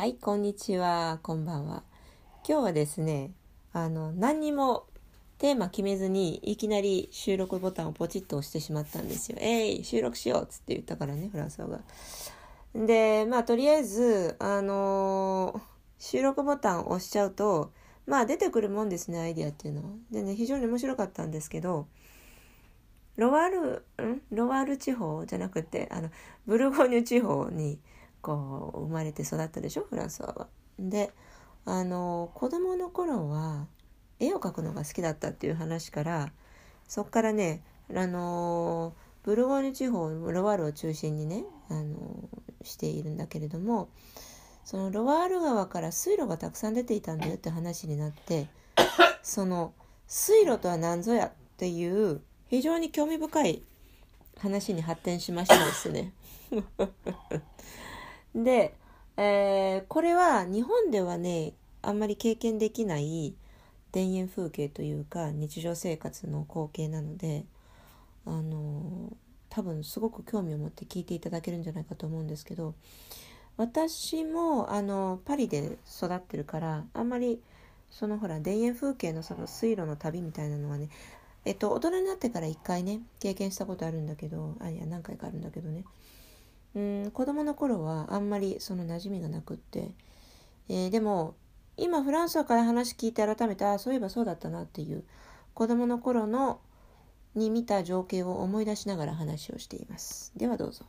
はい、こんにちは、こんばんは。今日はですね、あの、何にもテーマ決めずに、いきなり収録ボタンをポチッと押してしまったんですよ。えい、収録しようっつって言ったからね、フランス語が。で、まあ、とりあえず、あのー収録ボタンを押しちゃうと、まあ、出てくるもんですね、アイディアっていうのは。でね、非常に面白かったんですけど、ロワール、ん？ロワール地方じゃなくて、あの、ブルゴーニュ地方に、こう、生まれて育ったでしょ、フランスは。で、あの、子供の頃は、絵を描くのが好きだったっていう話から、そっからね、あの、ブルゴーニュ地方、ロワールを中心にね、あの、しているんだけれども、そのロワール川から水路がたくさん出ていたんだよって話になって、その水路とは何ぞやっていう非常に興味深い話に発展しましたですね。で、えーこれは日本ではねあんまり経験できない田園風景というか日常生活の光景なのであの多分すごく興味を持って聞いていただけるんじゃないかと思うんですけど私もあのパリで育ってるからあんまりそのほら田園風景のその水路の旅みたいなのはねえっと大人になってから一回ね経験したことあるんだけどあいや何回かあるんだけどねうん子供の頃はあんまりその馴染みがなくって、えーでも今フランスから話聞いて改めてあそういえばそうだったなっていう子供の頃のに見た情景を思い出しながら話をしていますではどうぞ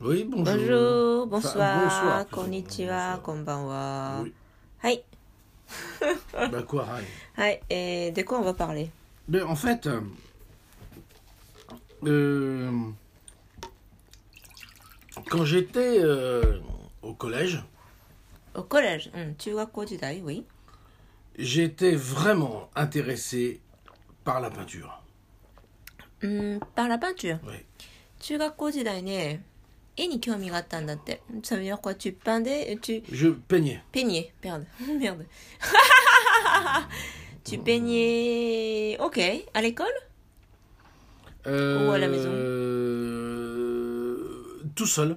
Oui, bonjour. Bonjour, Enfin, bonsoir, plutôt. こんにちは.こんばんは。Oui. はい、Bah quoi, い、えー、で quoi on va parler? Mais en fait, euh, euh, quand j'étais euh, au collège, au collège、うん、中学校時代 oui j'étais vraiment intéressé par la peinture. うん、par la peinture Oui. 中学校時代ね、絵に興味があったんだって。ça veut dire quoi tu peindais tu Je peignais. peignais merde merde tu peignais ok à l'école Euh, Ou à la maison euh, tout seul.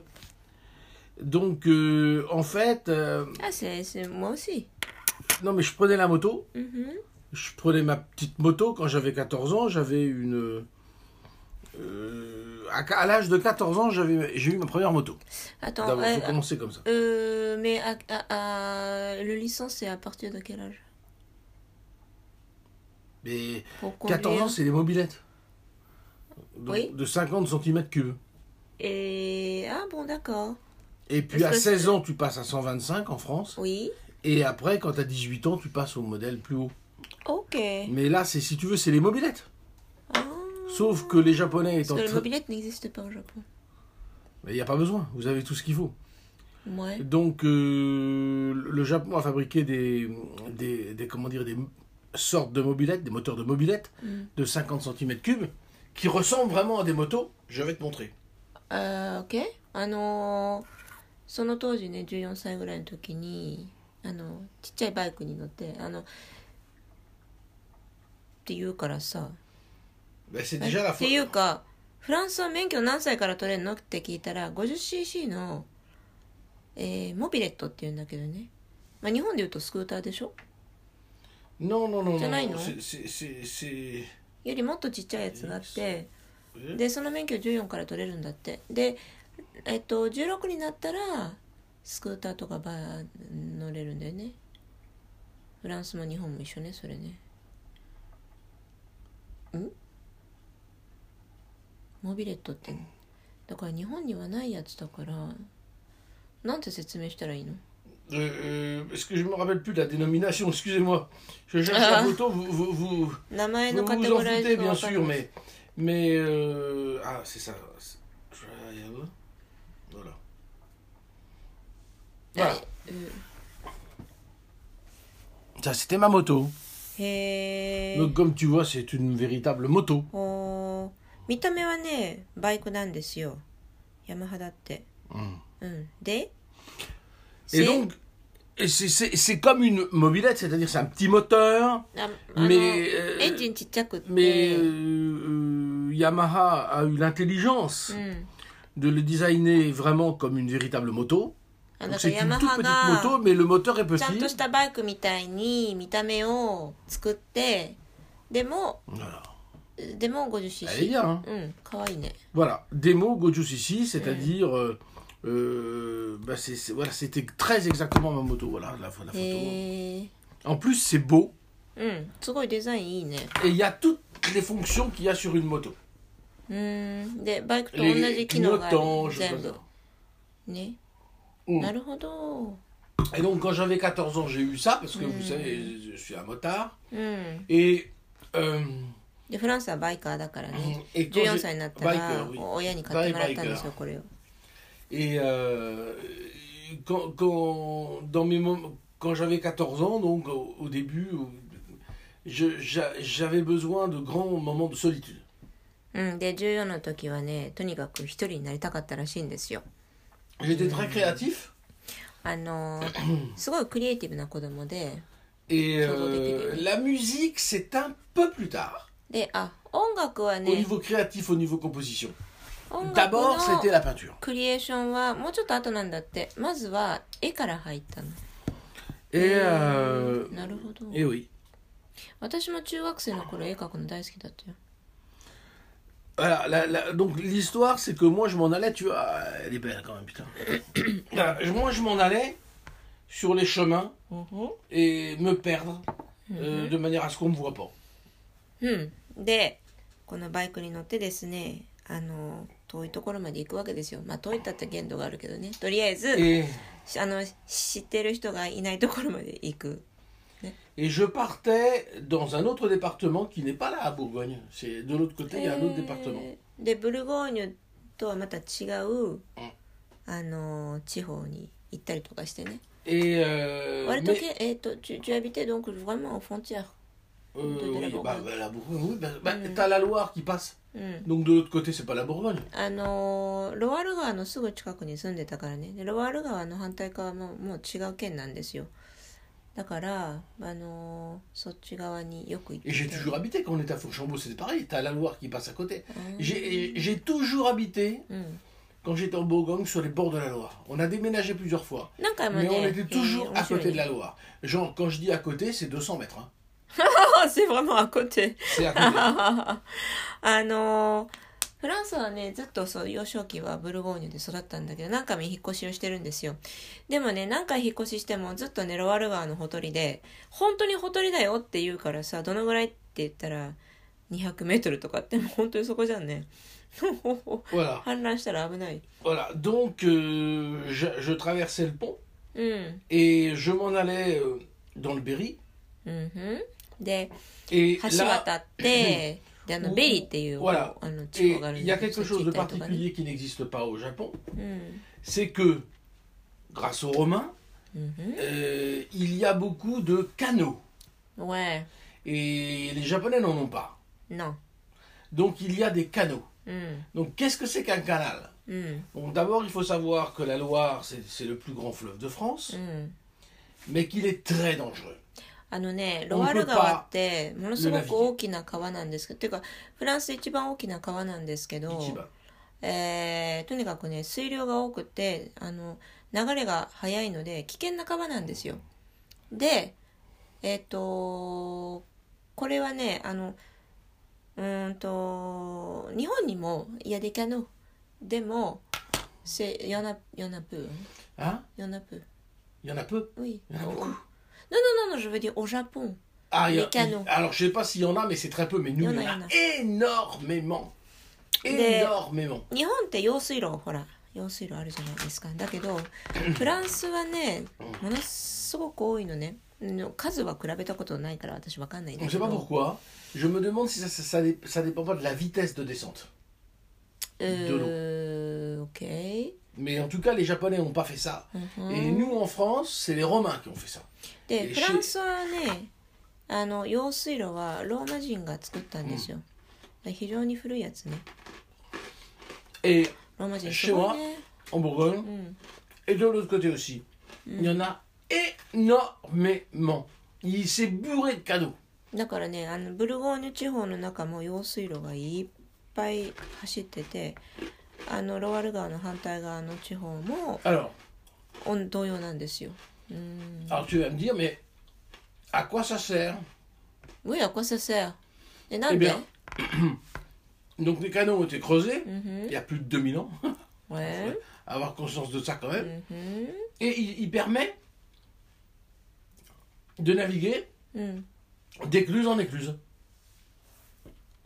Donc, euh, en fait, euh, ah c'est moi aussi non mais je prenais la moto, Mhm. je prenais ma petite moto quand j'avais 14 ans. J'avais une. euh, à, à l'âge de 14 ans, j'ai eu ma première moto. attends euh, j'ai commencé comme ça. euh, mais à, à- le licence c'est à partir de quel âge? Mais pour 14 conduire ans, c'est les mobilettes. Donc, Oui. De 50 cm3. Et ah bon d'accord Et puis à que 16 c'est- ans, tu passes à 125 en France. oui Et après, quand tu as 18 ans, tu passes au modèle plus haut. ok Mais là, c'est si tu veux, c'est les mobilettes. ah. Sauf que les Japonais Parce étant que le très- mobilette n'existe pas au Japon. Mais il n'y a pas besoin, vous avez tout ce qu'il faut. Ouais. Donc, euh, le Japon a fabriqué des, des, des- comment dire, des sortes de mobilettes, des moteurs de mobilettes Mm. de 50 cm3 qui ressemblent vraiment à des motos. Je vais te montrer. あー OK? あのーその当時ね14歳ぐらいの時にあのちっちゃいバイクに乗ってあのって言うからさ。っていうかフランスは免許何歳から取れるの？って聞いたら 50cc の、えーモビレットって言うんだけどね、まあ、日本で言うとスクーターでしょ？C'est non. là, non, non c'est- c'est- c'est- c'est- よりもっとちっちゃいやつがあってえでその免許14から取れるんだってでえっと16になったらスクーターとかバー乗れるんだよねフランスも日本も一緒ねそれねんモビレットってだから日本にはないやつだからなんて説明したらいいの Euh, euh, parce que je me rappelle plus la dénomination, excusez-moi. Je cherche Ah. la photo, vous, vous, vous, 名前 vous vous ゴ en foutez bien sûr, mais, mais euh, ah c'est ça. c'est- Trial. Voilà. Voilà. うん、 Ça c'était ma moto. へえ Donc comme tu vois, c'est une véritable moto. おー見た目はねバイクなんですよヤマハだって Mm. うんで Et donc, et c'est- c'est c'est comme une mobilette, c'est-à-dire c'est un petit moteur, ああの mais, euh, エンジンちっちゃくって mais euh, euh, Yamaha a eu l'intelligence うん de le designer vraiment comme une véritable moto. あ Donc だか c'est らヤ une マ toute ハ petite が moto, mais le moteur est ちゃん petit. としたバイクみたいに見た目を作ってでも Voilà. でも Elle est 50cc bien. hein. うんかわいいね Voilà, démo Goju ici, c'est-à-dire, euh, euh, bah, c'est- c'est- voilà, c'était très exactement ma moto, voilà, la, la photo. へえ En plus, c'est beau うんすごいデザインいいね et il y a toutes les fonctions qu'il y a sur une moto. うんでバイクと同 Les じ機能がある clignotants, je sais 全 pas 部 ça. ね、うんなるほど Et donc, quand j'avais 14 ans, j'ai eu ça, parce que vous savez, je suis un motard. うん Et, euh, でフランスはバイカーだからね et quand 14 j'ai- 歳になったバイらカーoui 親に買ってもらったんですよこれを Et euh, quand, quand, dans mes moments, quand j'avais 14 ans, donc au, au début, je- j'a- j'avais besoin de grands moments de solitude. うん、で14の時はねとにかく一人になりたかったらしいんですよ。あの すごいクリエイティブな子供で。で、あ音楽はね。音楽はクリエーションはもうちょっと後なんだって。まずは絵から入ったの。えー、えー、なるほど。えー、私も中学生の頃絵描くの大好きだったよ。Voilà, la- la- donc l'histoire, c'est que moi je m'en allais, tu vois, elle est belle quand même, putain. Voilà, je- moi je m'en allais sur les chemins et me perdre euh, de manière à ce qu'on ne me voit pas. うんでこのバイクに乗ってですねあの遠いところまで行くわけですよまあ遠いったって限度があるけどねとりあえず Et, あの知ってる人がいないところまで行く et je partais dans un autre département qui n'est pas là à Bourgogne. C'est de l'autre côté, il y a un autre département. えーでブルゴーニュとはまた違う、あの地方に行ったりとかしてね Et euh, 割と mais, け、えー、と tu, tu habitais donc vraiment aux frontières euh, de la oui, Bourgogne. bah, bah, la Bourgogne, oui, bah, bah, t'as la Loire qui passe. うん、 Donc de l'autre côté, c'est pas la Bourgogne. あのーロワール川のすぐ近くに住んでたからねでロワール川の反対側ももう違う県なんですよ Et j'ai toujours habité quand on était à Fourchambault, c'était pareil, t'as la Loire qui passe à côté. Ah. J'ai toujours habité mm. quand j'étais en Bourgogne sur les bords de la Loire. On a déménagé plusieurs fois, mais on était toujours à côté de la Loire. Genre, quand je dis à côté, c'est 200 mètres. hein. c'est vraiment à côté C'est à côté. Ah あのーフランスはねずっとそう幼少期はブルゴーニュで育ったんだけど何回も引っ越しをしてるんですよでもね何回引っ越ししてもずっとねロワール川のほとりで本当にほとりだよって言うからさどのぐらいって言ったら200メートルとかってもう本当にそこじゃんね voilà. 氾濫したら危ない Voilà. Donc, euh, je, je traversais le pont うん et je m'en allais euh, dans le Berry. で Et 橋 là, 渡ってであのベリーっていう voilà. あの地 Et 方があるん il y a だけど quelque そっ chose ち de 行ったりとかね particulier qui n'existe pas au Japon. うん C'est que, grâce aux Romains, うんふん euh, il y a beaucoup de canaux. Ouais Et les Japonais n'en ont pas. non Donc il y a des canaux. うん Donc qu'est-ce que c'est qu'un canal うん Donc d'abord il faut savoir que la Loire c'est c'est le plus grand fleuve de France, うん mais qu'il est très dangereux. あのねロワール川ってものすごく.大きな川なんですけどていうかフランスで一番大きな川なんですけど.えーとにかくね水量が多くてあの流れが速いので危険な川なんですよ。でえっ、とこれはねあのうーんと日本にもいやでかの。でもせヨナヨナプヨナプー。Il y en a peu. oui Il y en a Oh, beaucoup. oh. non non non non je veux dire au Japon Ah, il y a- Les canaux. il- alors je sais pas s'il y en a, mais c'est très peu. Mais nous, Il y en il a, y en il y en a énormément. Des- Énormément. 日本って用水路ほら用水路あるじゃないですかだけどフランスはねものすごく多いのねの数は比べたことないから私わかんないん On だ ne け sait pas ど pourquoi. Je me demande si ça, ça, ça dé- ça dépend pas de la vitesse de descente. うー OK Mais en tout cas, les Japonais n'ont pas fait ça. うん Et nous, en France, c'est les Romains qui ont fait ça. でえフランスはねあの用水路はローマ人が作ったんですよ、だから非常に古いやつね Et ローマ人すごいね en Bourgogne, うん et de l'autre côté aussi, il y en a énormément. Il s'est bourré de canaux. だからねあのブルゴーニュ地方の中も用水路がいっぱい走ってて あのロワール川の反対側の地方も Alors, おん同様なんですよ。うん。 alors tu vas me dire, mais à quoi ça sert うやこせせや。え、な Eh んで bien, donc les canaux ont été creusés Mhm. il y a plus de 2000 ans. え avoir conscience de ça quand même. うん。 Et il, il permet de naviguer うん。 d'écluse en écluse.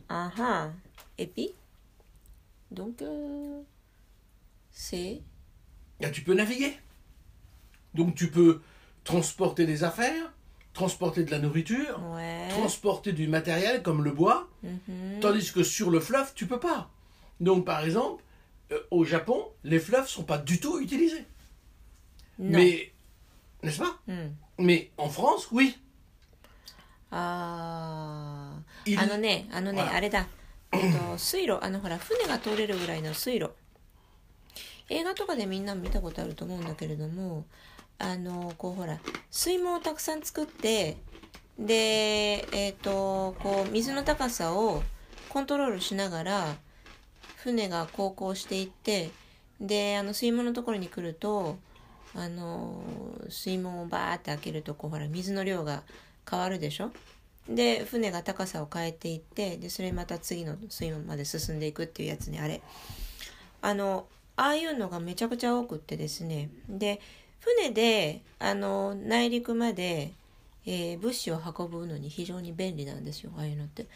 あは。Et puis donc, euh, c'est... Tu peux naviguer. Donc, tu peux transporter des affaires, transporter de la nourriture, transporter du matériel comme le bois, mhm. tandis que sur le fleuve, tu peux pas. Donc, par exemple, euh, au Japon, les fleuves sont pas du tout utilisés. Non. Mais, n'est-ce pas? Hmm. Mais en France, oui. Ah, Il... ah non, non, non. えっと、水路、あのほら、船が通れるぐらいの水路。映画とかでみんな見たことあると思うんだけれども、あの、こうほら、水門をたくさん作って、で、えっと、こう、水の高さをコントロールしながら、船が航行していって、で、あの、水門のところに来ると、あの、水門をバーって開けると、こうほら、水の量が変わるでしょ？で船が高さを変えていってでそれまた次の水門まで進んでいくっていうやつねあれあのああいうのがめちゃくちゃ多くってですねで船であの内陸まで、えー物資を運ぶのに非常に便利なんですよああいうのって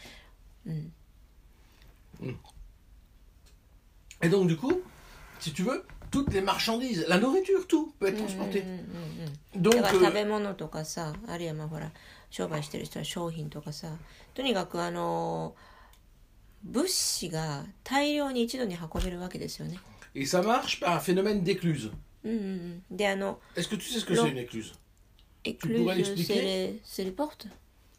うん Et donc du coup, si tu veux, toutes les marchandises, la nourriture, tout peut être transporté. うんうんうん Donc 食 euh, べ物とかさあるいはまあほら商売してる人は商品とかさとにかくあの物資が大量に一度に運べるわけですよね et ça marche par un phénomène d'écluse. うんうんうんであの Est-ce que tu sais ce que Non. c'est une écluse écluse l'expliquer c'est les, c'est les portes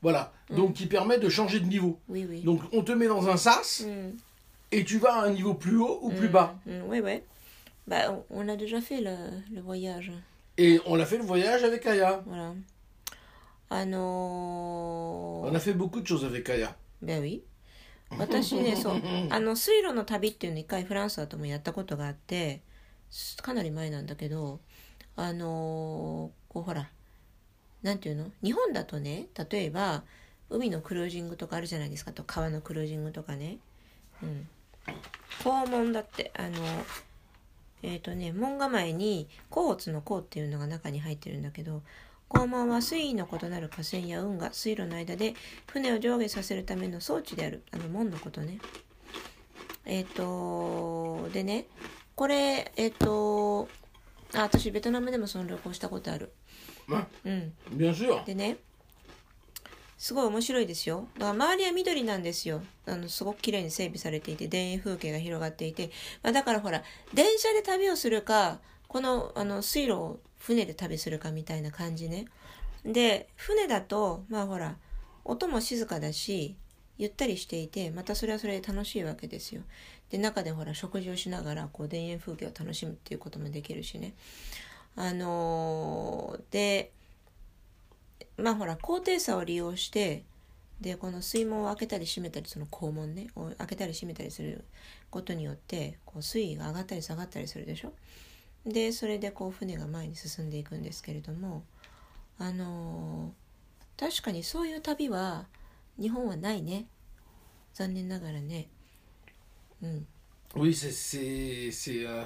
Voilà. Donc qui permet de changer de niveau. oui oui Donc on te met dans un sas うん et tu vas à un niveau plus haut ou plus bas. うん、oui oui bah on, on a déjà fait le, le voyage Et on a fait le voyage avec Aya. voilà あのー On a fait beaucoup de choses avec Aya. ベビー私ねそう。あの水路の旅っていうの一回フランスだともやったことがあってすかなり前なんだけどあのーこうほらなんていうの？日本だとね例えば海のクルージングとかあるじゃないですかと川のクルージングとかね。うん。肛門だってあのえっ、とね門構えに甲乙の甲っていうのが中に入ってるんだけど肛門は水位の異なる河川や運河水路の間で船を上下させるための装置である。あの門のことね。えっ、とでねこれえっ、とあ私ベトナムでもその旅行したことある。うん.でねすごい面白いですよ。だから周りは緑なんですよ。あのすごく綺麗に整備されていて田園風景が広がっていて、まあ、だからほら電車で旅をするかこのあの水路を船で旅するかみたいな感じね。で船だとまあほら音も静かだしゆったりしていてまたそれはそれで楽しいわけですよ。で中でほら食事をしながらこう田園風景を楽しむっていうこともできるしね。あのーでまあほら高低差を利用してでこの水門を開けたり閉めたりその肛門ね開けたり閉めたりすることによってこう水位が上がったり下がったりするでしょ？でそれでこう船が前に進んでいくんですけれどもあのー確かにそういう旅は日本はないね残念ながらねうん Oui, c'est c'est euh,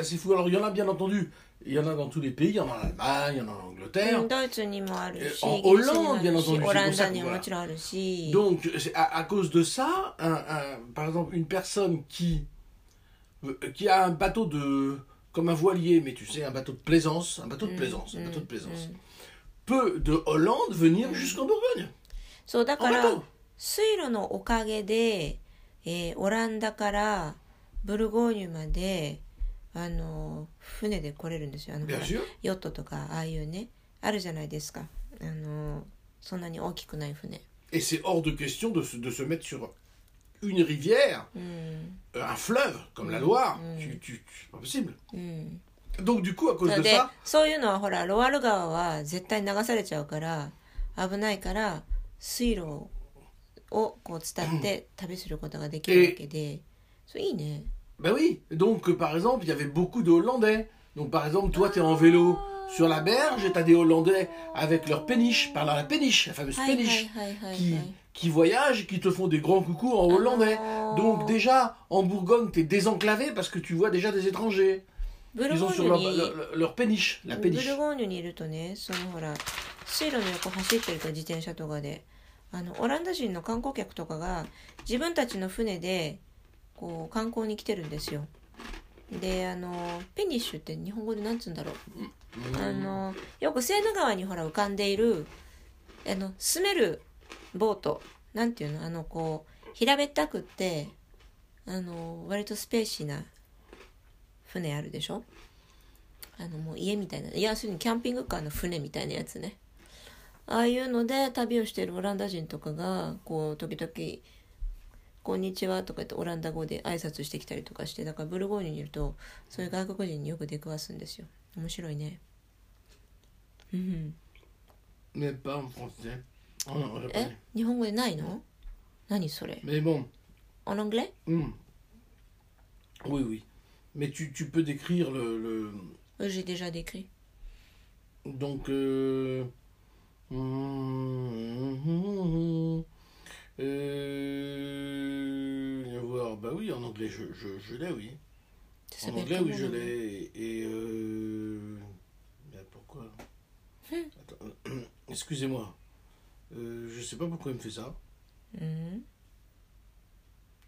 assez fou. Alors il y en a bien entendu. Il y en a dans tous les pays. Il y en a en Allemagne, il y en a en Angleterre. うんドイツにもあるしえイギリスにもあ Hollande, bien entendu, voilà. Donc, à, à cause de ça, un, un- par exemple, une personne qui, euh, qui a un bateau de. comme un voilier, mais tu sais, un bateau de plaisance, un bateau de plaisance, un bateau de plaisance, peut de Hollande venir jusqu'en Bourgogne. そうだ En から bateau. 水路のおかげで、えーオランダからブルゴーニュまであの船で来れるんですよあのほ Bien ら sûr. ヨットとかああいうねあるじゃないですかあのそんなに大きくない船 Et c'est hors de question de se, de se mettre sur une rivière, うん euh, un fleuve, comme la Loire. Tu, tu, tu- c'est pas possible. うん Donc, du coup, à cause なの de で ça, そういうのはほらロワール川は絶対流されちゃうから危ないから水路をこう伝って旅することができるわけで、それいいね Ben oui, donc euh, par exemple, il y avait beaucoup de Hollandais. Donc par exemple, toi, tu es en vélo sur la berge et tu as des Hollandais avec leur péniche, par la péniche, la fameuse はいはい péniche, はいはい、 qui, はい qui voyagent qui te font des grands coucous en hollandais. Ah. Donc déjà, en Bourgogne, tu es désenclavé parce que tu vois déjà des étrangers. ブル Ils ゴ ont ー sur ニュ leur, に leur, leur péniche, la ブ péniche. ルゴーニュにいるとねそのほら水路の横走ってると自転車とかであのオランダ人の観光客とかが自分たちの船でこう観光に来てるんですよであのペニッシュって日本語でなんつうんだろうあのよくセーヌ川にほら浮かんでいるあの住めるボート。なんていうの？あのこう平べったくってあの割とスペーシーな船あるでしょ？あのもう家みたいな。いや要するにキャンピングカーの船みたいなやつね。ああいうので旅をしているオランダ人とかがこう時々「こんにちは」とか言ってオランダ語で挨拶してきたりとかしてだからブルゴーニュにいるとそういう外国人によく出くわすんですよ。面白いね。うん。Mais pas en français. En, en え japonais. 日本語でないの何それ Mais bon, オラングレ hmm. oui, oui. Mais tu, tu peux décrire le... le- J'ai déjà décrit donc... Euh, hum, euh, viens voir. Bah oui, en anglais, je, je, je l'ai, oui. Ça En s'appelle anglais, oui, comment, je le- l'ai. Et... Euh... mais pourquoi Attends, Excusez-moi. Euh, je sais pas pourquoi il me fait ça. うん、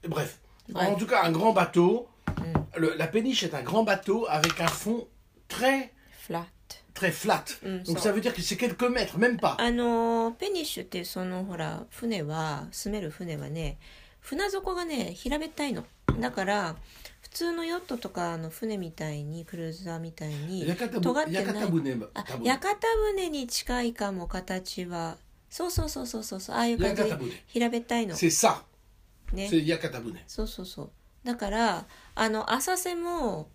Bref. Ouais. En tout cas, un grand bateau. Mm. Le- la péniche est un grand bateau avec un fond très, フラット très flat. うん、 Donc そう ça veut dire que c'est quelques mètres, même pas. あのペニッシュってそのほら船は住める船はね船底がね平べったいのだから普通のヨットとかの船みたいにクルーザーみたいに屋形尖ってない屋形船ばあ多分屋形船に近いかも形は そうそうそうそうそう。ああいう感じ平べったいの。そうそうそう。だからあの浅瀬も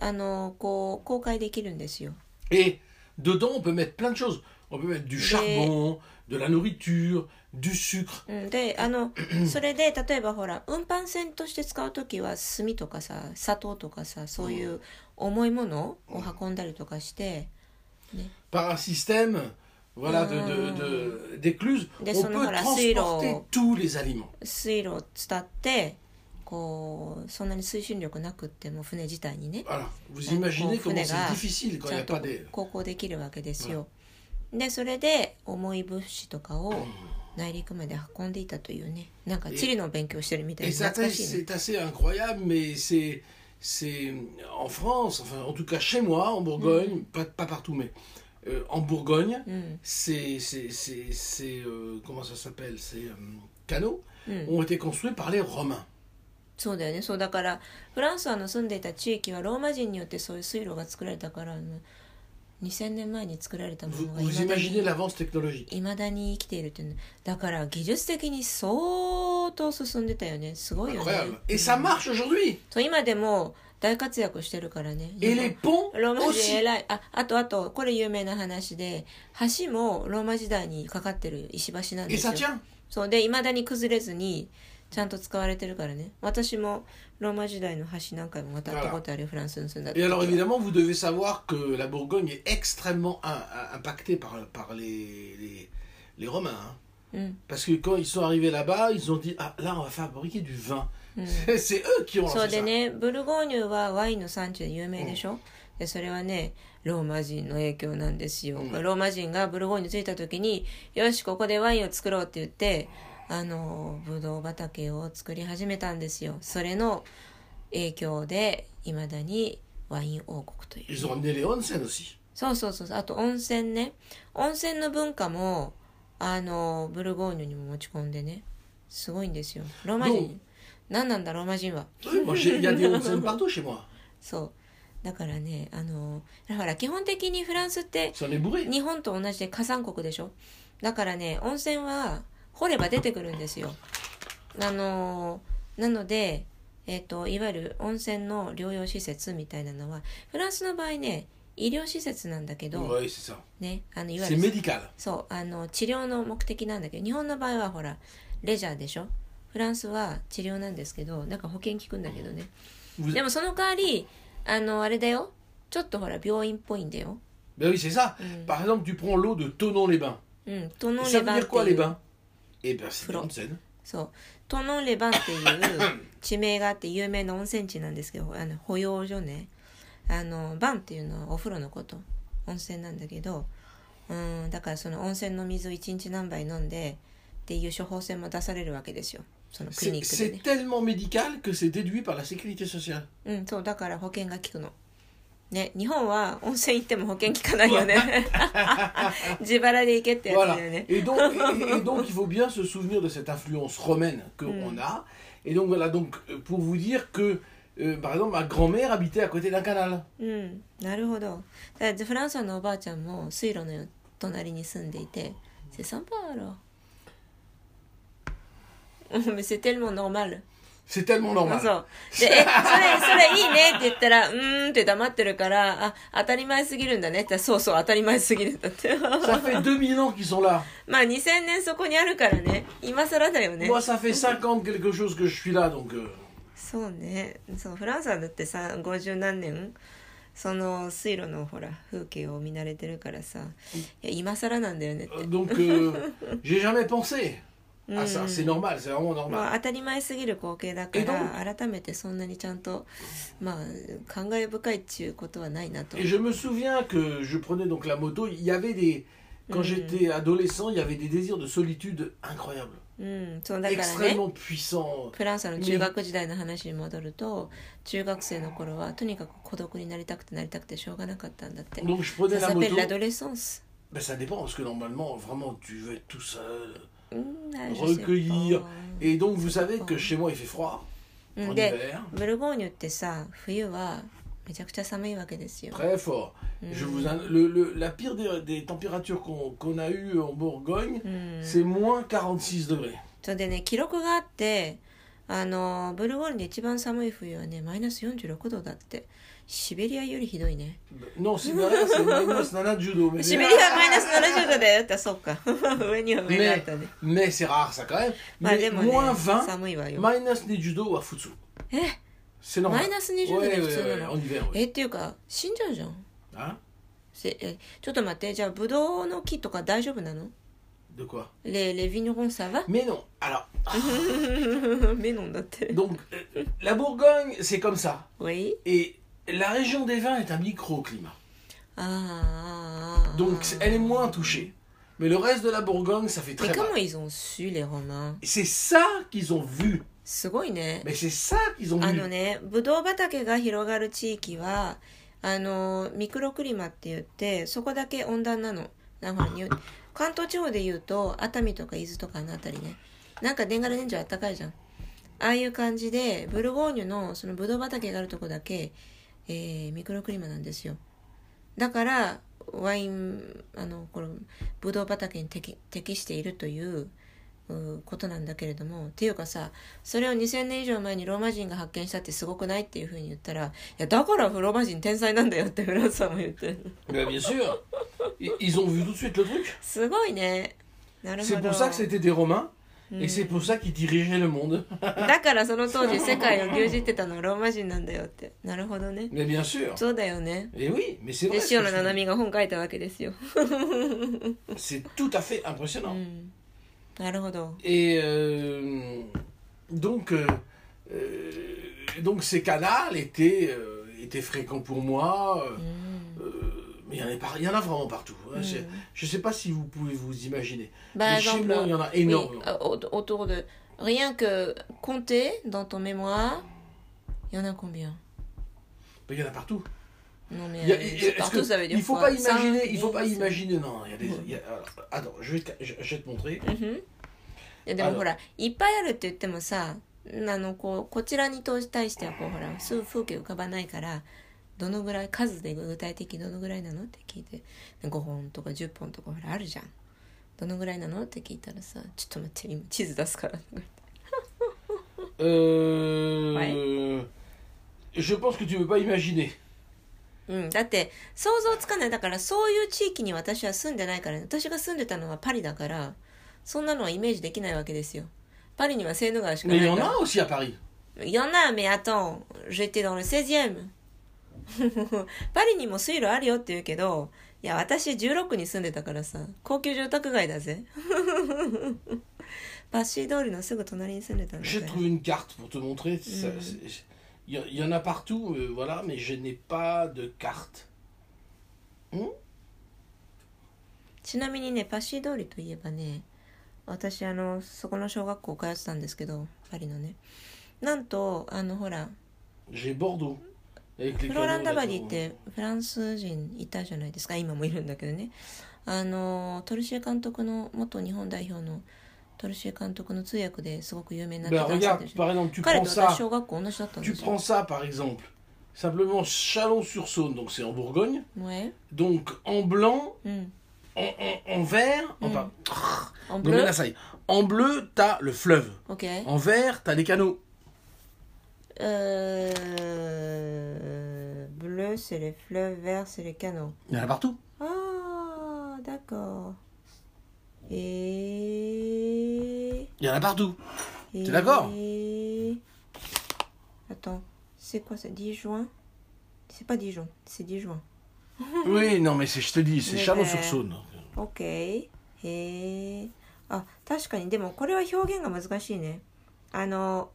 あのこう公開できるんですよ。え dedans on peut mettre plein de choses. On peut mettre du charbon de la nourriture du sucre. であの それで例えばほら運搬船として使うときは炭とかさ砂糖とかさそういう重いものを運んだりとかして、ね、par un système voilà, de, de, de- d'écluses, on peut transporter tous les aliments. 水路を伝ってこうそんなに推進力なくっても船自体にね Voilà. Vous Donc, imaginez on comment fait c'est là, difficile quand ち il n'y ゃ a んと pas des... 航行できるわけですよ。でそれで重い物資とかを内陸まで運んでいたというねなんか地理の勉強してるみたい Et で ça, 懐かしいね。c'est assez incroyable, mais c'est, c'est en France, enfin en tout cas chez moi, en Bourgogne, pas, pas partout, mais euh, en Bourgogne, うん、 ces, ces, ces, ces, euh, comment ça s'appelle, ces euh, canaux うん、 ont été construits par les Romains. そうだよねそうだからフランスあの住んでいた地域はローマ人によってそういう水路が作られたからあの2000年前に作られたも Vous, のが vous いまだ imaginez に l'avance technologique 未だに生きているっていうのだから技術的に相当進んでたよねすごいよね Incroyable. Et ça marche aujourd'hui. そう今でも 大活躍してるからね Et les ponts ローマ人 aussi. 偉いああとあとこれ有名な話で橋もローマ時代にかかってる石橋なんですよ tient. そうでいまだに崩れずにちゃんと使われてるからね私もローマ時代の橋何回も渡ったことあるよフランスに住んだ Et alors évidemment, vous devez savoir que la Bourgogne est extrêmement im- im- impactée par, par les, les, les Romains. hein. うん、Parce que quand ils sont arrivés là-bas, ils ont dit Ah, là, on va fabriquer du vin. C'est eux qui ont そう lancé で ça. ねブルゴーニュはワインの産地で有名でしょ、でそれはねローマ人の影響なんですよ、うん。ローマ人がブルゴーニュ着いた時によしここでワインを作ろうって言ってあのブドウ畑を作り始めたんですよ。それの影響でいまだにワイン王国という。Ils ont ramené les onsen aussi. そうそうそうあと温泉ね。温泉の文化もあのブルゴーニュにも持ち込んでね。すごいんですよ。ローマ人何なんだローマ人は.そうだからねあのほら基本的にフランスって.日本と同じで火山国でしょ？だからね温泉は掘れば出てくるんですよあのなのでえっ、といわゆる温泉の療養施設みたいなのはフランスの場合ね医療施設なんだけど.ねあのいわゆる.そうあの治療の目的なんだけど日本の場合はほらレジャーでしょ？フランスは治療なんですけどなんか保険効くんだけどね。でもその代わりあのあれだよ。ちょっとほら病院っぽいんだよ。Ben oui, c'est ça. Mm. Par exemple, tu prends l'eau de Tonon-les-Bains. うんトノ Et ン ça レ veut dire て quoi, い les う bains? Eh bien, c'est une onsen. そうトノンレバンっていう地名があって有名な温泉地なんですけどあの保養所ね。あのバンっていうのはお風呂のこと。温泉なんだけどうんだからその温泉の水を1日何杯飲んでっていう処方箋も出されるわけですよ そのクリニ C'est ックで c'est ね tellement médical que c'est déduit par la sécurité sociale. うんそうだから保険が効くのね日本は温泉行っても保険効かないよね自腹で行けってやつ Voilà. だよね Et donc, et, et donc, il faut bien se souvenir de cette influence romaine qu'on a. Et donc, voilà, donc, euh, pour vous dire que, euh, par exemple, ma grand-mère habitait à côté d'un canal. うんなるほどだからフランスのおばあちゃんも水路の隣に住んでいて「C'est sympa alors」 Mais c'est tellement normal. C'est tellement normal. そう。で、え、それ、それいいねって言ったら、うーんって黙ってるから、あ、当たり前すぎるんだねってそうそう、当たり前すぎるんだって。Ça fait 2000 ans qu'ils sont là. まあ2000年そこにあるからね、今更だよね。Moi, ça fait 50 quelque chose que je suis là, donc... euh, そうね。そう、フランスはだってさ、50何年その水路のほら風景を見慣れてるからさいや今更なんだよねって euh, donc, euh, j'ai jamais pensé à ça. Mm. C'est normal, c'est vraiment ま normal. あ、当たり前すぎる光景だかえどうら改めてそんなにちゃんとまあ感慨深いっていうことはないなと Et je me souviens que je prenais donc la moto. Il y avait des... Quand Mm. j'étais adolescent, il y avait des désirs de solitude incroyables. うんそうだからね Extrêmement puissants. フランスの中学時代の話に戻ると中学生の頃はとにかく孤独になりたくてなりたくてしょうがなかったんだって Donc je prenais ça la moto. s'appelle l'adolescence Ben, ça dépend, parce que normalement, vraiment, tu veux être tout seul. うんあ je sais Recueillir. pas Et donc, vous savez que chez moi, il fait froid. う En んで hiver. ブルゴーニュってさ冬はめちゃくちゃ寒いわけですよ Très fort. Je vous an- le, le- la pire des, des températures qu'on qu'on a eues en Bourgogne, うん c'est moins 46 degrés. それでね記録があってあのブルゴーニュで一番寒い冬はねマイナス46度だって シベリアよりひどいね。シベリアマイナス七十度。シベ。そっか。上には。寒いわよ。え？えっていうか死んじゃうじゃん。えちょっと待ってじゃあブの木とか大丈夫なの？で？レヴィニンサワ？メノン。だって。donc la え la région des vins est un microclimat. ああ Donc, elle est moins touchée. Mais le reste de la Bourgogne, ça fait Mais très mal. comment ils ont su les Romains C'est ça qu'ils ont vu. すごいね Mais c'est ça qu'ils ont あ vu. のねブドウ畑が広がる地域はあのミクロクリマって言ってそこだけ温暖なのだからに関東地方で言うと熱海とか伊豆とかのあたりねなんか年がら年中あったかいじゃんああいう感じでブルゴーニュのそのブドウ畑があるとこだけ、えーミクロクリマなんですよだからワインあのこのブドウ畑に適適しているといううことなんだけれどもっていうかさそれを2000年以上前にローマ人が発見したってすごくないっていうふうに言ったらいやだからローマ人天才なんだよってフランスさんも言ってる Mais bien sûr. I- Ils ont vu tout de suite le truc. すごいねなるほ C'est ど pour ça que c'était des Romains. Et c'est pour ça qu'ils dirigeaient le monde. だからその当時世界を牛耳ってたのはローマ人なんだよってなるほどね Mais bien sûr. そうだよね Et oui, mais c'est で vrai. ce 塩 que 野 je 七 te 海が本書いたわけですよ dis. C'est tout à fait impressionnant. うんなるほど Et euh, donc, euh, euh, donc ces canals étaient, euh, étaient fréquents pour moi. euh, うん euh, mais il y, en a par- il y en a vraiment partout. hein. C'est- Je ne sais pas si vous pouvez vous imaginer. Par mais chez exemple, moi, il y en a Oui, énormément. euh, au- autour de rien que compter dans ton mémoire il y en a combien Mais il y en a partout. non mais Il y a- euh, est-ce que- partout ça veut dire il faut quoi pas imaginer, Cinq, il faut pas dix imaginer. Non, il y a des. il y a- alors, attends, je vais, te, je, je vais te montrer. うんいやでもあのほらいっぱいあるって言ってもさあのこうこちらに対してはこうほらすぐ風景浮かばないから どのぐらい数で具体的にどのぐらいなのって聞いて5本とか10本とかほらあるじゃんどのぐらいなのって聞いたらさちょっと待って今地図出すから Euh, Je pense que tu ne veux pas imaginer. うん、だって想像つかないだからそういう地域に私は住んでないから、ね、私が住んでたのはパリだからそんなのはイメージできないわけですよパリにはセーヌ川しか Mais な il y い en から a aussi à Paris. Il y en a, mais attends, j'étais dans le 16e. パリにも水路あるよって言うけど、いや、私16に住んでたからさ、高級住宅街だぜ。パッシー通りのすぐ隣に住んでたんだ J'ai から trouvé une carte pour te montrer. ça, c'est- Il y, y en a partout, euh, voilà, mais je n'ai pas de carte. Hmm? ちなみにね、パッシー通りといえばね、私あの、そこの小学校通ってたんですけど、パリのね。なんと、あの、ほら、J'ai Bordeaux. Avec les フローラン canaux ダバ là-dedans. リーってフランス人いたじゃないですか今もいるんだけどねあのトルシエ監督の元日本代表のトルシエ監督の通訳ですごく有名になって Ben, た男性 regarde, でしょ par exemple, tu 彼 prends と ça, 私小学校同じだったん tu ですよ prends ça par exemple, simplement Chalon-sur-Saône, donc c'est en Bourgogne, ouais donc en blanc, うん en, en- en vert, enfin, en non, bleu mais là, ça y est. en bleu, t'as le fleuve, ok en vert, t'as les canaux. euh... bleu c'est les fleuves vert c'est les canaux Il y en a partout. ah d'accord et Il y en a partout. T'es d'accord Attends, c'est quoi ça 10 juin C'est pas Dijon, c'est 10 juin. oui, non, mais c'est, je te dis, c'est Mais Chalon-sur-Saône. OK.へえ。あ、確かに、でもこれは表現が難しいね。あの、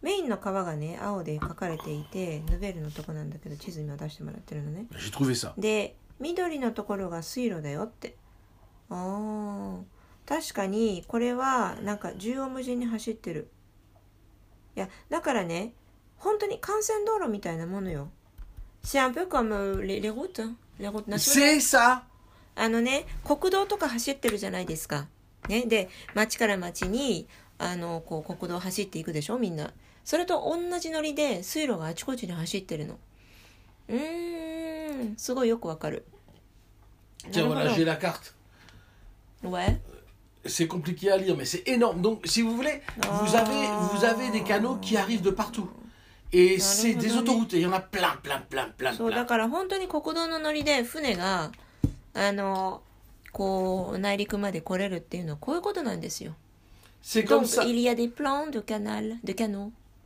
メインの川がね、青で描かれていて、ヌベルのとこなんだけど、地図今出してもらってるのね。J'ai trouvé ça. で、緑のところが水路だよって。ああ。確かに、これは、なんか、縦横無尽に走ってる。いや、だからね、本当に幹線道路みたいなものよ。C'est un peu comme euh, les, les routes, hein, les routes nationales. C'est ça あのね、国道とか走ってるじゃないですか。ね？で、町から町に、あの、こう、国道走っていくでしょ？みんな。それと同じノリで、水路があちこちに走ってるの。うーん、すごいよくわかる。Tiens, voilà, j'ai la carte. Ouais. C'est compliqué à lire, mais c'est énorme. Donc, si vous voulez, vous avez, vous avez des canaux qui arrivent de partout. Et c'est des autoroutes. Et il y en a plein, plein, plein, plein, そう、だ.から本当に国道のノリで船が、あの、こう、内陸まで来れるっていうのはこういうことなんですよ。C'est comme Donc, ça. il y a des plans de canal, de canaux.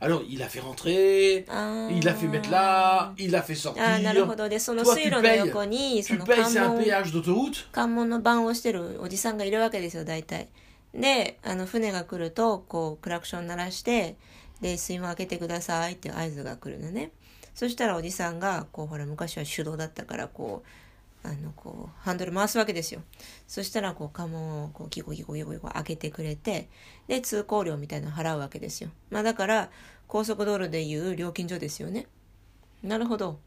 Alors, il a fait rentrer, il a fait mettre là, il a fait sortir. あーなるほどでその水路の横にそ tu の payes, 関 c'est un 門 péage d'autoroute. 関門の番をしてるおじさんがいるわけですよ大体。であの船が来るとこうクラクション鳴らしてで水門開けてくださいって合図が来るのね。そしたらおじさんがこうほら昔は手動だったからこうあのこうハンドル回すわけですよ。そしたらこう関門をこうギコギコギコギコ開けてくれてで通行料みたいなの払うわけですよ。まあだから高速道路でいう料金所ですよね。なるほど。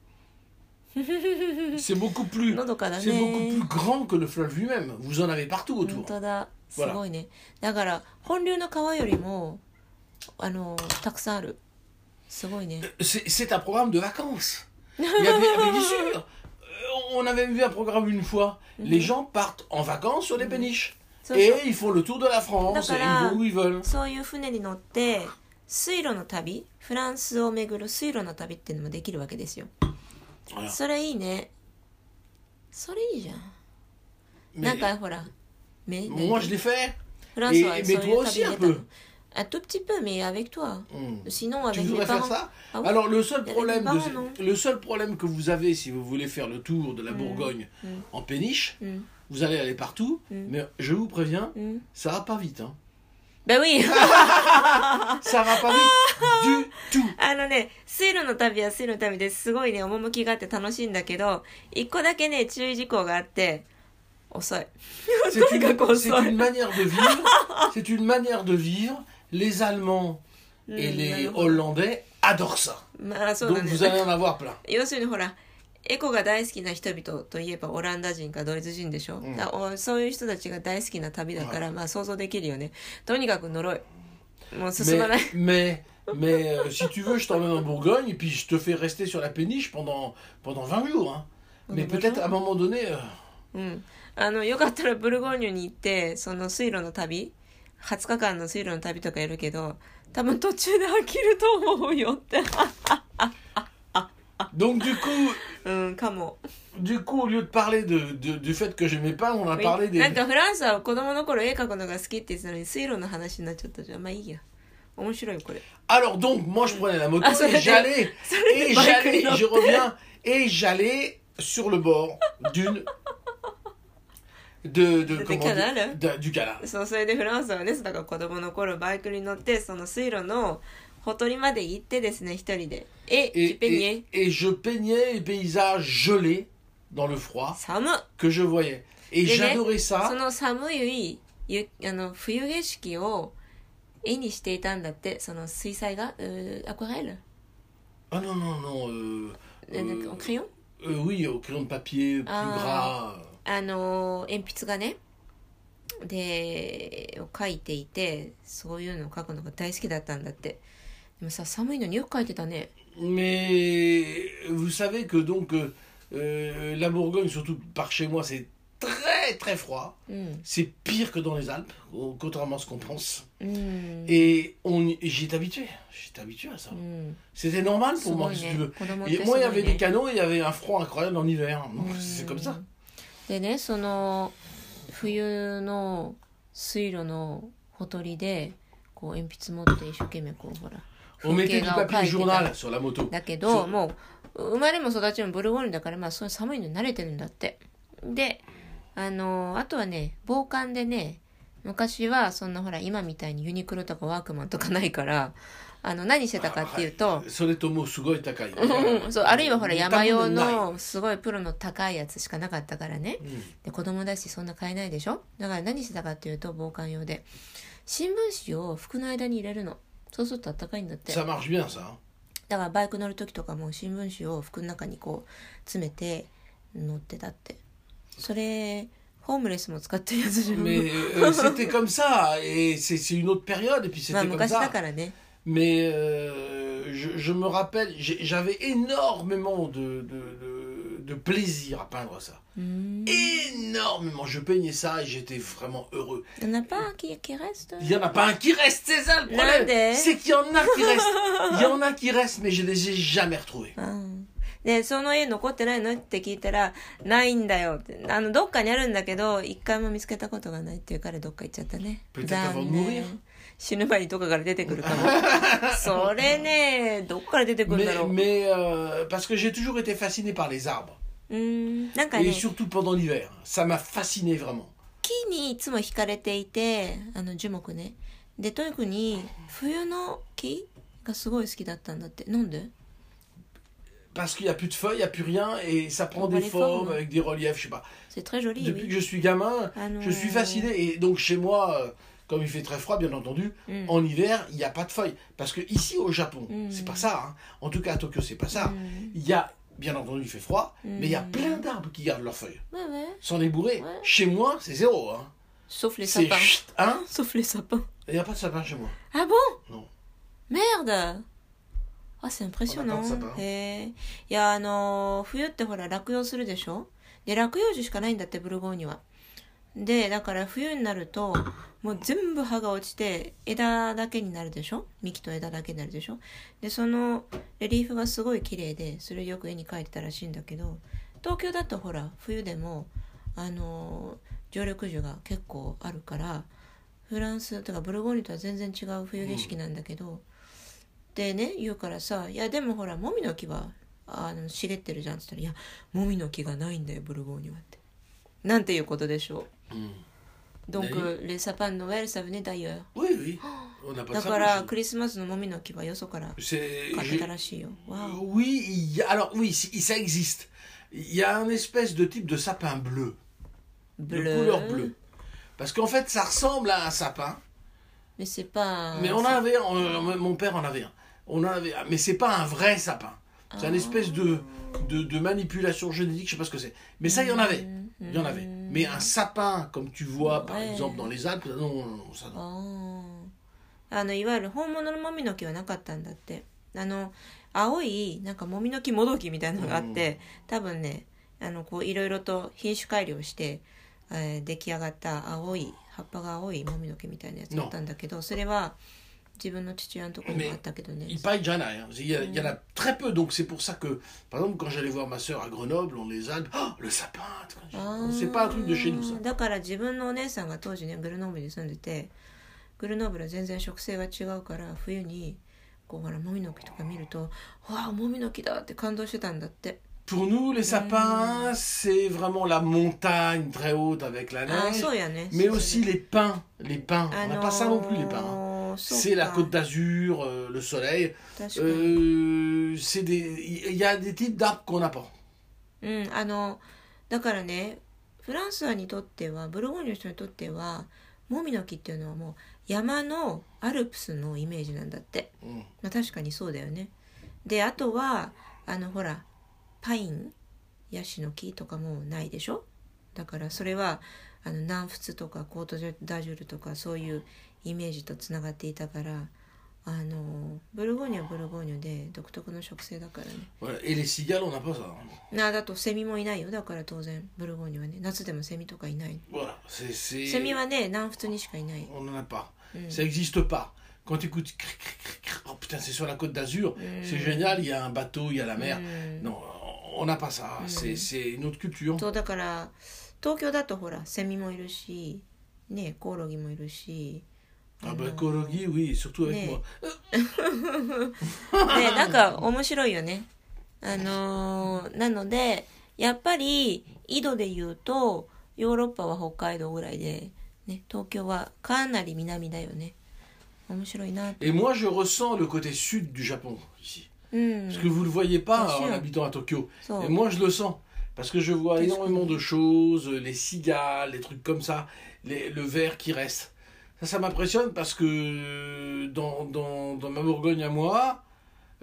C'est beaucoup plus, c'est beaucoup ね plus。grand que le fleuve lui-même. Vous en avez partout 本 autour. 当だす.ごいねだから本流の川よりもあのたくさんあるすごいね C'est un programme de vacances. Mais bien sûr. Euh, On avait vu un programme une fois. Les gens partent en vacances sur des péniches. そうそう Et ils font le tour de la France. Et D'accord. ils vont où ils veulent. そういう船に乗って水路の旅フランスを巡る水路の旅っていうのもできるわけですよ Voilà. それいいねそれいいじゃん Mais なんかほらめ moi, je l'ai fait. フランスは Et- そう mais いう toi 旅 aussi に un 出たの peu. un tout petit peu mais avec toi Hmm. sinon Tu avec mes voudrais faire parents ça Ah oui. Alors le seul Il y a des problème, parents, de- non le seul problème que vous avez si vous voulez faire le tour de la Bourgogne en péniche, Mm. vous allez aller partout, mais je vous préviens, Mm. ça va pas vite. Hein. ben oui Ça va pas vite du tout. あのね、水路の旅は水路の旅ですごいね、趣があって楽しいんだけど、一個だけね、注意事項があって、遅い。 C'est une, D'accord, c'est ça. une manière de vivre. C'est une manière de vivre. Les Allemands et Mm, les alors. Hollandais adorent ça. まあそうだ Donc ね。 vous allez en avoir plein. 要するにほら、エコが大好きな人々といえばオランダ人かドイツ人でしょ、んだおそういう人たちが大好きな旅だから、まあ想像できるよね。とにかく呪い。もう進まない。 Mais, mais Mais euh, si tu veux, je t'emmène en Bourgogne et puis je te fais rester sur la péniche pendant, pendant 20 jours. hein. Mais Pendant peut-être 20 à un moment donné. euh, うん。あの、よかったらブルゴーニュに行って、その水路の旅、 20日間の水路の旅とかやるけど、多分途中で飽きると思うよって。Donc du coup, うん、かも。du coup, au lieu de parler de, de- du fait que j'aimais pas, on a parlé des. なんかフランスは子供の頃絵描くのが好きって言ってたのに水路の話になっちゃったじゃん。まあいいや。面白いこれ。Alors donc, moi je prenais la moto Ah, et j'allais, et j'allais, je reviens, et j'allais sur le bord d'une. De, de, C'était comment canal, dire- hein de- du canal. そう、それでフランスはね、だから子供の頃バイクに乗って、その水路のほとりまで行ってですね、一人で。え、ジ Et, ペニエ et, et je peignais les paysages gelés dans le froid 寒っ que je voyais. Et でね j'adorais そ ça. の寒いゆあの冬景色を絵にしていたんだってその水彩画euh, aquarelle Ah non, non, non. euh, euh, euh, en crayon euh, oui, au crayon de papier, plus Ah. gras. あの鉛筆がねでを描いていてそういうのを描くのが大好きだったんだってでもさ寒いのによく描いてたね Mais vous savez que donc euh, euh, la Bourgogne, surtout par chez moi, c'est très très froid. うん C'est pire que dans les Alpes, au- contrairement à ce qu'on pense. うん Et on, y- j'étais habitué. J'étais habitué à ça. うん C'était normal す pour ご moi, い si ね tu veux. 子供っ Et てす moi, ご il y い avait des ね canaux et il y avait un froid incroyable en hiver. Donc, Mm. C'est comme ça. でねその冬の水路のほとりでこう鉛筆持って一生懸命こうほら風景画を描いてた.だけどもう生まれも育ちもブルゴーニュだからまあそういう寒いのに慣れてるんだって。であのあとはね防寒でね昔はそんなほら今みたいにユニクロとかワークマンとかないから あの何してたかっていうと、それともすごい高い。うんそうあるいはほら山用のすごいプロの高いやつしかなかったからね。ない。で子供だしそんな買えないでしょ？だから何してたかっていうと防寒用で新聞紙を服の間に入れるの。そうすると暖かいんだって.だからバイク乗る時とかも新聞紙を服の中にこう詰めて乗ってたって。それホームレスも使ってるやつじゃん Mais euh, c'était comme ça. Et c'est c'est une autre période. Et puis まあ c'était comme 昔だ ça. からね Mais euh, je, je me rappelle, j'ai- j'avais énormément de, de, de- de plaisir à peindre ça. うーん Énormément. Je peignais ça et j'étais vraiment heureux. Il n'y en a pas un qui, qui reste Il n'y en a pas un qui reste, c'est ça le problème. Nade. C'est qu'il y en a qui restent. Il y en a qui restent, mais je les ai jamais retrouvés. うん でその絵残ってないの？って聞いたら「ないんだよ」って。あのどっかにあるんだけど一回も見つけたことがないっていうからどっか行っちゃったね。残.念。死ぬ前にどっかから出てくるかも。それねどっから出てくるんだ Mais, ろう。Mais euh, parce que j'ai toujours été fasciné par les arbres. んなんか Et ね surtout pendant l'hiver. Ça m'a fasciné vraiment. 木にいつも惹かれていてあの樹木ね。で特に冬の木がすごい好きだったんだって。なんで？Parce qu'il n'y a plus de feuilles, il n'y a plus rien, et ça prend des formes formes. avec des reliefs, je sais pas. C'est très joli Depuis oui. que je suis gamin, Ah non. je suis fasciné. Et donc chez moi, euh, comme il fait très froid, bien entendu, Mm. en hiver, il n'y a pas de feuilles. Parce que ici au Japon, Mm. c'est pas ça. hein. En tout cas à Tokyo, c'est pas ça. Mm. Il y a, bien entendu, il fait froid, mais il y a plein d'arbres qui gardent leurs feuilles. Ouais, ouais. Sans les bourrer. Ouais. Chez moi, c'est zéro. Hein. Sauf les sapins. chut, hein Sauf les sapins. Il n'y a pas de sapin chez moi. Ah bon? Non. Merde あ、c'est impressionnant. へえ。いや、あのー冬ってほら、落葉するでしょ？で、落葉樹しかないんだって、ブルゴーニュは。で、だから冬になると、もう全部葉が落ちて、枝だけになるでしょ？幹と枝だけになるでしょ？で、そのレリーフがすごい綺麗で、それをよく絵に描いてたらしいんだけど、東京だとほら、冬でも、あのー常緑樹が結構あるから、フランスとかブルゴーニュとは全然違う冬景色なんだけど、でね言うからさ「いやでもほらもみの木はあの茂ってるじゃん」っつったら「いやもみの木がないんだよブルゴーニュは」ってなんていうことでしょ Mm. う Donc 何 les sapins de Noël ça venait d'ailleurs Oui, oui. On n'a pas だ ça. から chez クリスマスのもみの木はよそから nous. C'est- 買って j'ai- たらしいよわお Oui, il y a- alors oui, si- ça existe. Il y a un espèce de type de sapin bleu, de couleur bleue. Parce qu'en fait, ça ressemble à un sapin, mais c'est pas mais on en avait, un, on- mon père en avait un. On un, mais c'est pas un vrai sapin. C'est une espèce de, de, de manipulation génétique, je sais pas ce que c'est. Mais ça, il y en avait. Il y en avait. Mais un sapin, comme tu vois, par Ouais. exemple, dans les Alpes, non, non, non, ça non. ああのいわゆる本物のもみの木はなかったんだってあの青いなんかもみの木もどきみたいなのがあって、多分ねあのこういろいろと品種改良して、えー出来上がった青い葉っぱが青いもみの木みたいなやつだったんだけどそれは自分の父親のところもあったけどね。Il paye Il, hein. il y en a mm. très peu, donc c'est pour ça que, par exemple, quand j'allais voir ma sœur à Grenoble, on les a, oh, le sapin, ah, c'est pas un truc de chez nous ça. nous, les sapins, mm. c'est vraiment la montagne très haute avec la neige, mais aussi les pins. Les pins. On n'a pas ça non plus, les pins. Hein. C'est la côte d'Azur, euh, le soleil. Euh, c'est des, il y a des types d'arbres qu'on n'a pas. うんあのだからねフランスにとってはブルゴーニュの人にとってはもみの木っていうのはもう山のアルプスのイメージなんだって、Mm. まあ、確かにそうだよねであとはあのほらパインヤシの木とかもないでしょ？だからそれはあの南仏とかコートダジュールとかそういうイメージとつながっていたからあのブルゴーニュはブルゴーニュで独特の植生だからね Voilà. Et les cigales, on n'a pas ça. hein. なだとセミもいないよだから当然ブルゴーニュはね夏でもセミとかいない.セミはね南仏にしかいない On n'en a pas. Mm. Ça n'existe pas. Quand tu écoutes, oh putain, c'est sur la côte d'Azur, c'est génial, il y a un bateau, il y a la mer. Mm. Non, on n'a pas ça. C'est, c'est une autre culture. そうだから東京だとほらセミもいるしねコオロギもいるし Ah bah, Kologi, oui, surtout avec Mais- moi. ねなんか面白いよねあのーなのでやっぱり緯度で言うとヨーロッパは北海道ぐらいで、ね、東京はかなり南だよね面白いな Et moi, je ressens le côté sud du Japon, ici. うん、 Parce que vous ne le voyez pas Bien en sûr. habitant à Tokyo. そう Et moi, je le sens. Parce que je vois Qu'est-ce énormément que- de choses, les cigales, les trucs comme ça, les- le verre qui reste. Ça, ça m'impressionne parce que dans, dans, ma Bourgogne à moi,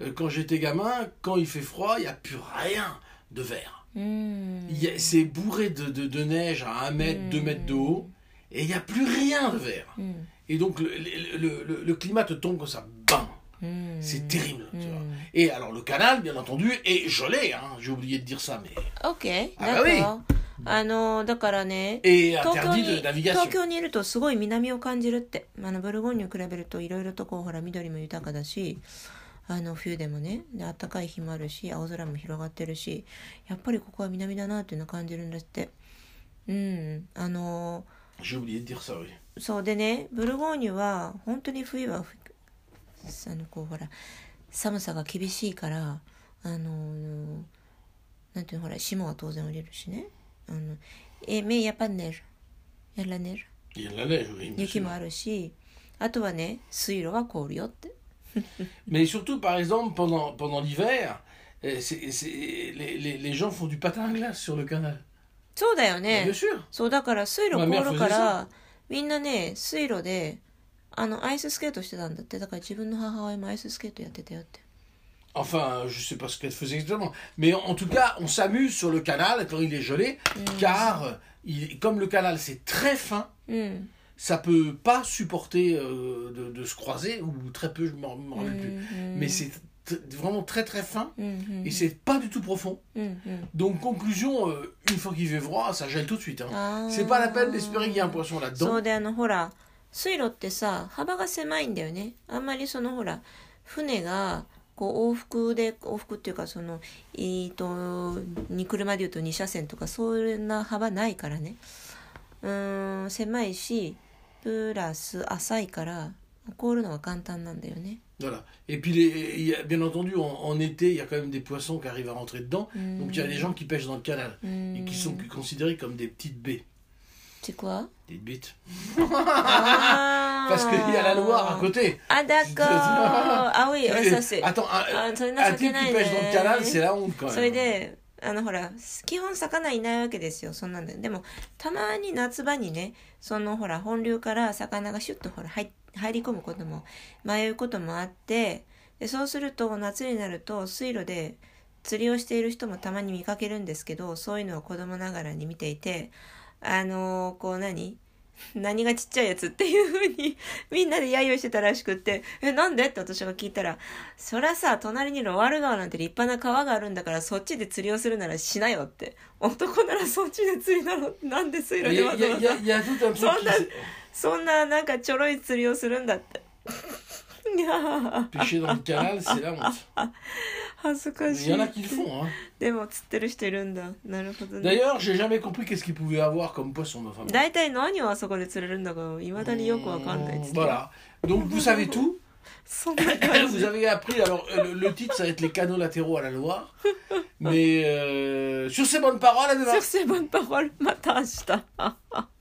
euh, quand j'étais gamin, quand il fait froid, il n'y a plus rien de vert. Hmm. C'est bourré de, neige à 1 mètre, 2 mètres de haut, et il n'y a plus rien de vert. Hmm. Et donc le, climat te tombe comme ça, bam hmm. C'est terrible. Et alors le canal, bien entendu, est gelé. Hein. J'ai oublié de dire ça, mais... Ok, ah bah d'accord. あのだからね東京に.東京にいるとすごい南を感じるってあのブルゴーニュに比べるといろいろとこうほら緑も豊かだしあの冬でもねで暖かい日もあるし青空も広がってるしやっぱりここは南だなっていうのを感じるんだってうんあの.そうでねブルゴーニュは本当に冬はふあのこうほら寒さが厳しいからあのなんていうのほら霜は当然降りるしねあのえめやっぱねるやらねる la neige, oui. bien 雪.もあるしあとはね水路が凍るよって Mais surtout, par exemple, pendant, pendant l'hiver, euh, les, les, les gens font du patin à glace sur le canal. そうだよね.そうだから水路凍るからみんなね水路であのアイススケートしてたんだってだから自分の母親もアイススケートやってたよって Enfin, je sais pas ce qu'elle faisait exactement. Mais en, en tout cas, on s'amuse sur le canal quand il est gelé, car euh, il- comme le canal c'est très fin, うん、 ça peut pas supporter euh, de, de se croiser, ou très peu, je m'en m'en rappelle plus. うん Mais c'est t- vraiment très très fin, うんうん et c'est pas du tout profond. うんうん、 Donc conclusion, euh, une fois qu'il fait froid, ça gèle tout de suite. hein. あー C'est pas la peine d'espérer qu'il y ait un poisson そ là-dedans. うであのほら水路ってさ幅が狭いんだよねあんまりそのほら船が こう往復で往復っていうかそのえーとに車でいうと2車線とかそんな幅ないからねうーん狭いしプラス浅いから凍るのが簡単なんだよね Voilà. Et puis, les- y a- bien entendu, en, en été, il y a quand même des poissons qui arrivent à rentrer dedans. Donc, il y a des gens qui pêchent dans le canal et qui sont considérés comme des petites baies. ちくわ Des bites. あー Parce qu'il y a la Loire à côté. あだか 青い。お Et- させ attends, un, type qui ね pêche dans le canal, c'est la honte quand それ même. であのほら基本魚いないわけですよそんなんででもたまに夏場にねそのほら本流から魚がシュッとほら入入り込むことも迷うこともあってでそうすると夏になると水路で釣りをしている人もたまに見かけるんですけどそういうのを子供ながらに見ていてあのこう何何がちっちゃいやつっていう風に みんなで揶揄してたらしくって、え、なんで？って私が聞いたら、そりゃさ、隣にロワール川なんて立派な川があるんだから、そっちで釣りをするならしなよって。男ならそっちで釣りなの？なんで水路でわざわざ？un truc qui Sondern- s'est- そんななんかちょろい釣りをするんだって。いやー pêcher dans le canal, c'est la honte. 恥ずかし Il い y en a qui le font. Hein. でも釣ってる人いるんだなるほどね D'ailleurs, j'ai jamais compris qu'est-ce qu'ils pouvaient avoir comme poisson, ma femme. 大体何をあそこで釣れるんだかいまだによくわかんないっつって Voilà. Donc vous savez tout. そんな感 Vous じ avez appris. Alors euh, le, le titre, ça va être les canaux latéraux à la Loire. Mais euh, sur ces bonnes paroles, à demain. sur ces bonnes parolesまた明日